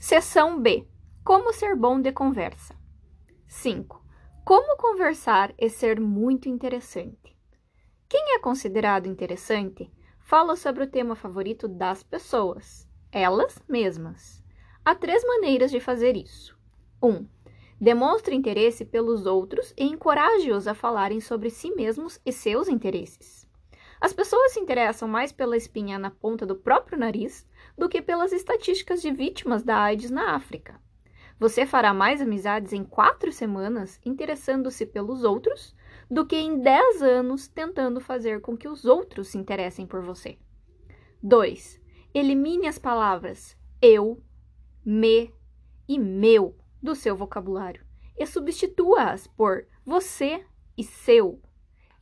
Seção B. Como ser bom de conversa. 5. Como conversar e ser muito interessante. Quem é considerado interessante fala sobre o tema favorito das pessoas, elas mesmas. Há três maneiras de fazer isso. 1. Um, demonstre interesse pelos outros e encoraje-os a falarem sobre si mesmos e seus interesses. As pessoas se interessam mais pela espinha na ponta do próprio nariz do que pelas estatísticas de vítimas da AIDS na África. Você fará mais amizades em quatro semanas interessando-se pelos outros do que em dez anos tentando fazer com que os outros se interessem por você. 2. Elimine as palavras eu, me e meu do seu vocabulário e substitua-as por você e seu.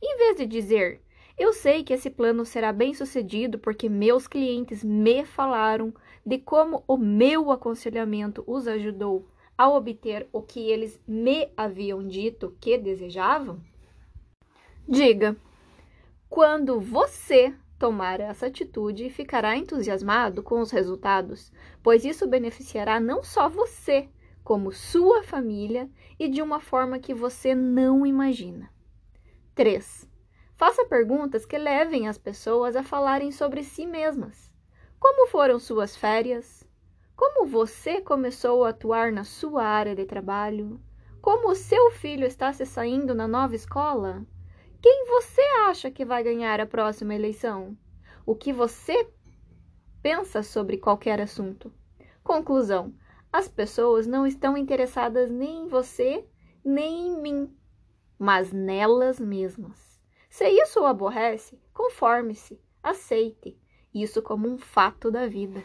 Em vez de dizer eu sei que esse plano será bem sucedido porque meus clientes me falaram de como o meu aconselhamento os ajudou a obter o que eles me haviam dito que desejavam? Diga: quando você tomar essa atitude, ficará entusiasmado com os resultados, pois isso beneficiará não só você, como sua família e de uma forma que você não imagina. 3. Faça perguntas que levem as pessoas a falarem sobre si mesmas. Como foram suas férias? Como você começou a atuar na sua área de trabalho? Como o seu filho está se saindo na nova escola? Quem você acha que vai ganhar a próxima eleição? O que você pensa sobre qualquer assunto? Conclusão: as pessoas não estão interessadas nem em você, nem em mim, mas nelas mesmas. Se isso o aborrece, conforme-se, aceite isso como um fato da vida.